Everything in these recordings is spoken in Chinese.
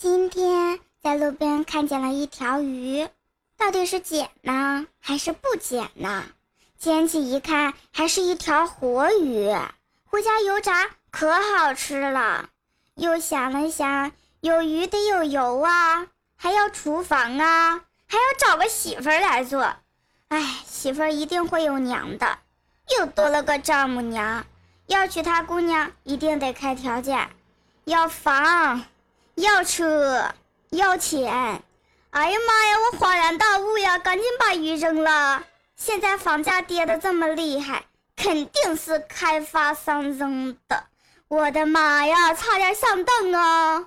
今天在路边看见了一条鱼，到底是捡呢还是不捡呢？捡起一看，还是一条活鱼，回家油炸可好吃了。又想了想，有鱼得有油啊，还要厨房啊，还要找个媳妇儿来做。哎，媳妇儿一定会有娘的，又多了个丈母娘。要娶她姑娘，一定得开条件，要房。要车，要钱，哎呀妈呀！我恍然大悟呀，赶紧把鱼扔了。现在房价跌得这么厉害，肯定是开发商扔的。我的妈呀，差点上当啊！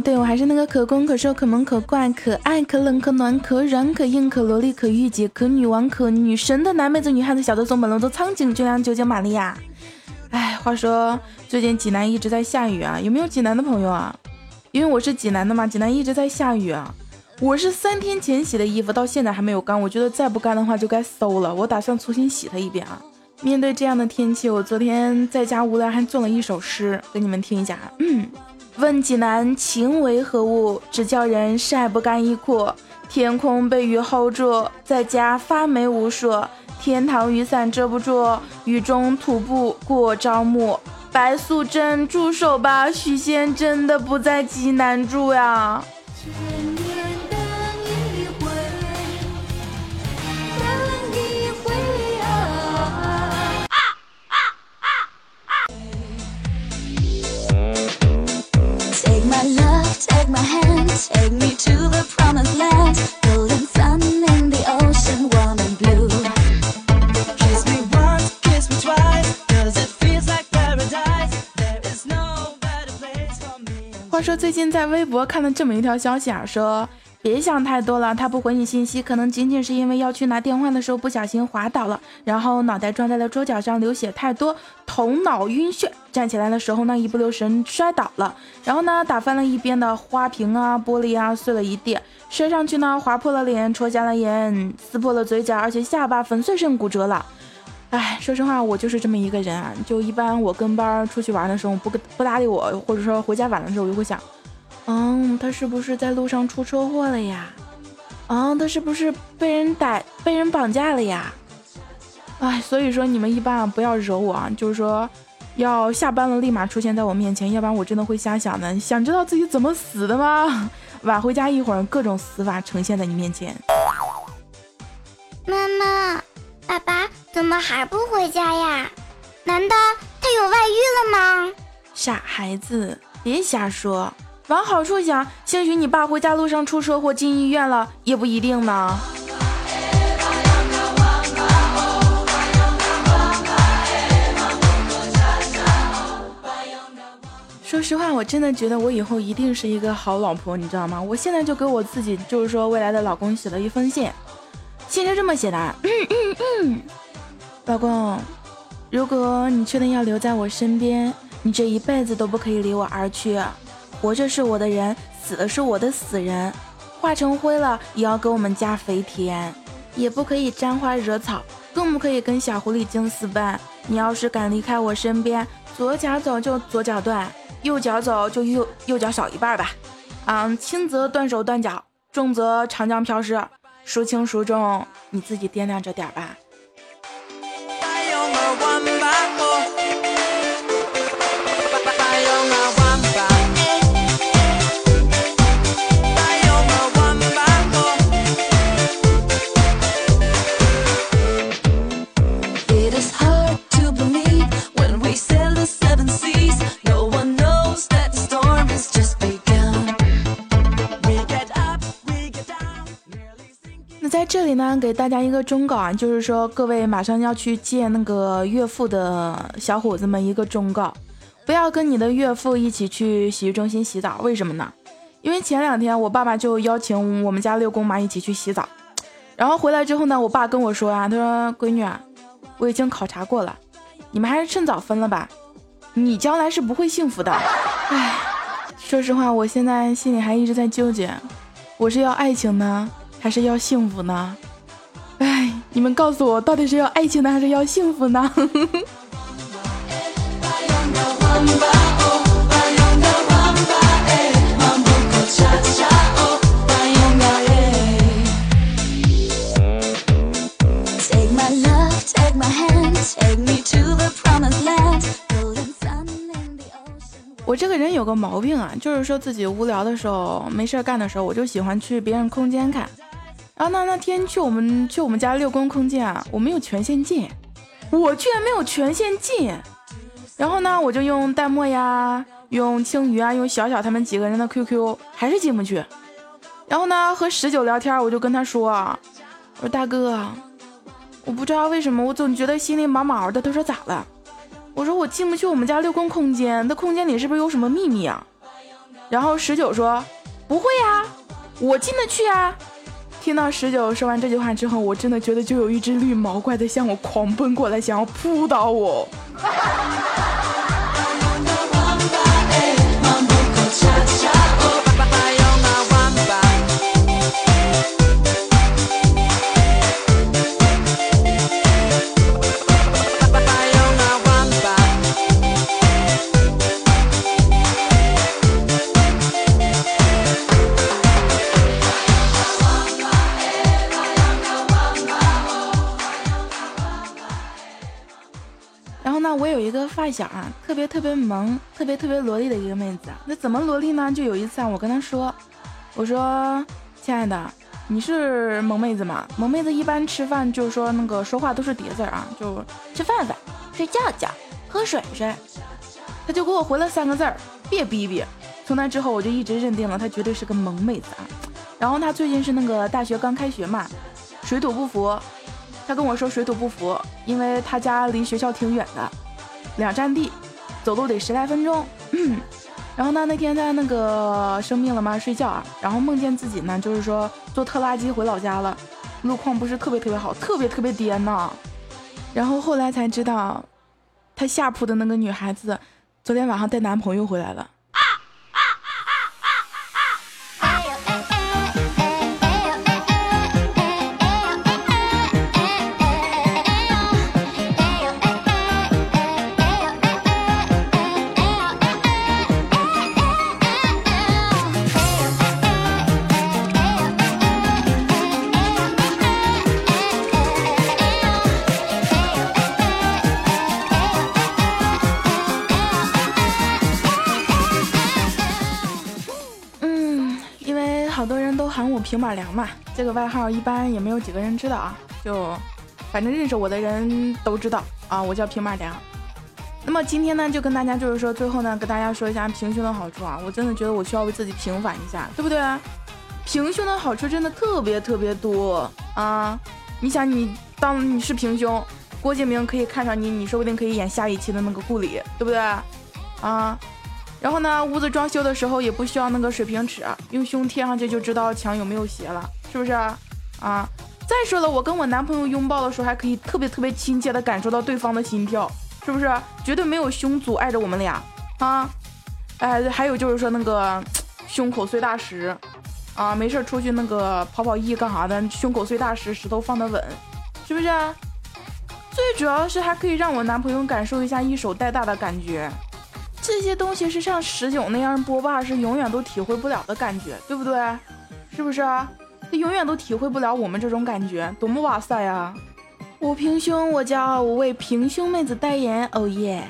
对我还是那个可攻可受可萌可怪可爱可冷可暖可软可硬可萝莉可御姐可女王可女神的男妹子女汉子小的松本龙的苍井俊良九九玛利亚。哎，话说最近济南一直在下雨啊，有没有济南的朋友啊？因为我是济南的嘛，济南一直在下雨啊。我是三天前洗的衣服，到现在还没有干，我觉得再不干的话就该馊了。我打算重新洗它一遍啊。面对这样的天气，我昨天在家无聊还做了一首诗，给你们听一下。嗯。问济南情为何物，只叫人晒不干衣裤。天空被雨 hold 住，在家发霉无数。天堂雨伞遮不住，雨中徒步过朝暮。白素贞住手吧，许仙真的不在济南住呀。话说最近在微博看了这么一条消息啊，说别想太多了，他不回你信息，可能仅仅是因为要去拿电话的时候不小心滑倒了，然后脑袋撞在了桌角上，流血太多，头脑晕眩，站起来的时候呢一不留神摔倒了，然后呢打翻了一边的花瓶啊、玻璃啊，碎了一地，摔上去呢划破了脸，戳瞎了眼，撕破了嘴角，而且下巴粉碎性骨折了。哎，说实话，我就是这么一个人啊。就一般我跟班出去玩的时候，不跟不搭理我，或者说回家晚的时候，我就会想，嗯，他是不是在路上出车祸了呀？嗯，他是不是被人逮、被人绑架了呀？哎，所以说你们一般啊不要惹我啊，就是说要下班了立马出现在我面前，要不然我真的会瞎想的。想知道自己怎么死的吗？晚回家一会儿，各种死法呈现在你面前。妈妈，爸爸。怎么还不回家呀？难道他有外遇了吗？傻孩子，别瞎说。往好处想，兴许你爸回家路上出车祸进医院了，也不一定呢。说实话，我真的觉得我以后一定是一个好老婆，你知道吗？我现在就给我自己，就是说未来的老公写了一封信，信是这么写的。嗯嗯嗯。老公，如果你确定要留在我身边，你这一辈子都不可以离我而去。活着是我的人，死了是我的死人。化成灰了也要给我们家肥田，也不可以沾花惹草，更不可以跟小狐狸精私奔。你要是敢离开我身边，左脚走就左脚断，右脚走就右右脚少一半吧。嗯，轻则断手断脚，重则长江漂失。孰轻孰重，你自己掂量着点吧。在这里呢，给大家一个忠告啊，就是说各位马上要去见那个岳父的小伙子们一个忠告，不要跟你的岳父一起去洗浴中心洗澡。为什么呢？因为前两天我爸爸就邀请我们家六公妈一起去洗澡，然后回来之后呢，我爸跟我说啊，他说闺女啊，我已经考察过了，你们还是趁早分了吧，你将来是不会幸福的。唉，说实话，我现在心里还一直在纠结，我是要爱情呢，还是要幸福呢？哎，你们告诉我，到底是要爱情呢，还是要幸福呢？我这个人有个毛病啊，就是说自己无聊的时候、没事干的时候，我就喜欢去别人空间看。然后那那天去我们去我们家六宫空间啊，我没有权限进，我居然没有权限进。然后呢，我就用弹幕呀，用青鱼啊，用小小他们几个人的 QQ，还是进不去。然后呢，和十九聊天，我就跟他说：“我说大哥，我不知道为什么，我总觉得心里毛毛的。”他说咋了？我说我进不去我们家六宫空间，那空间里是不是有什么秘密啊？然后十九说不会呀，我进得去啊。听到十九说完这句话之后，我真的觉得就有一只绿毛怪在向我狂奔过来，想要扑倒我。我有一个发小啊，特别特别萌，特别特别萝莉的一个妹子。那怎么萝莉呢？就有一次啊，我跟她说，我说，亲爱的，你是萌妹子吗？萌妹子一般吃饭就是说那个说话都是叠字啊，就吃饭饭，睡觉觉，喝水水。她就给我回了三个字儿，别逼逼。从那之后，我就一直认定了她绝对是个萌妹子啊。然后她最近是那个大学刚开学嘛，水土不服。她跟我说水土不服，因为她家离学校挺远的。两站地，走路得十来分钟。然后呢，那天在那个生病了嘛，睡觉啊，然后梦见自己呢，就是说坐特拉机回老家了，路况不是特别特别好，特别特别颠呢。然后后来才知道，他下铺的那个女孩子，昨天晚上带男朋友回来了。平板凉嘛，这个外号一般也没有几个人知道啊，就反正认识我的人都知道啊，我叫平板凉。那么今天呢，就跟大家就是说，最后呢，跟大家说一下平胸的好处啊，我真的觉得我需要为自己平反一下，对不对？平胸的好处真的特别特别多啊！你想，你当你是平胸，郭敬明可以看上你，你说不定可以演下一期的那个顾里，对不对？啊？然后呢，屋子装修的时候也不需要那个水平尺，用胸贴上去就知道墙有没有斜了，是不是啊？啊！再说了，我跟我男朋友拥抱的时候，还可以特别特别亲切的感受到对方的心跳，是不是？绝对没有胸阻碍着我们俩啊！哎，还有就是说那个胸口碎大石啊，没事出去那个跑跑步干啥的，胸口碎大石，石头放得稳，是不是？最主要是还可以让我男朋友感受一下一手带大的感觉。这些东西是像十九那样播霸是永远都体会不了的感觉，对不对？是不是？他永远都体会不了我们这种感觉，多么哇塞啊！我平胸，我骄傲，我为平胸妹子代言，哦耶！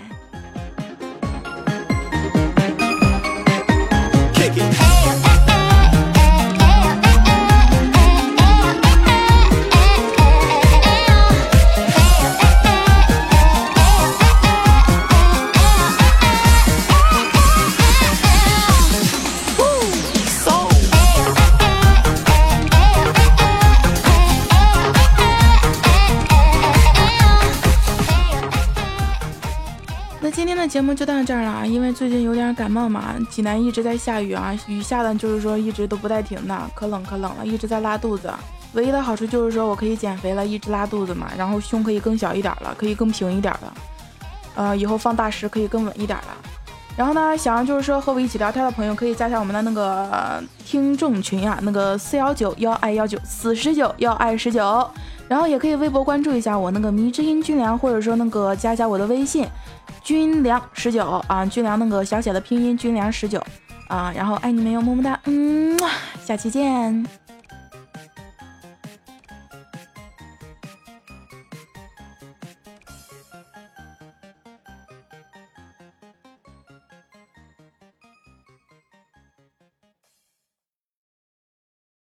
节目就到这儿了，因为最近有点感冒嘛，济南一直在下雨啊，雨下的就是说一直都不带停的，可冷可冷了，一直在拉肚子。唯一的好处就是说我可以减肥了，一直拉肚子嘛，然后胸可以更小一点了，可以更平一点了。呃，以后放大时可以更稳一点了。然后呢，想要就是说和我一起聊天的朋友，可以加上我们的那个听众群啊，那个四幺九幺爱幺九四十九幺爱十九。然后也可以微博关注一下我那个迷之音军粮，或者说那个加加我的微信军粮十九啊，军粮那个小写的拼音军粮十九啊。然后爱你们哟，么么哒，嗯，下期见。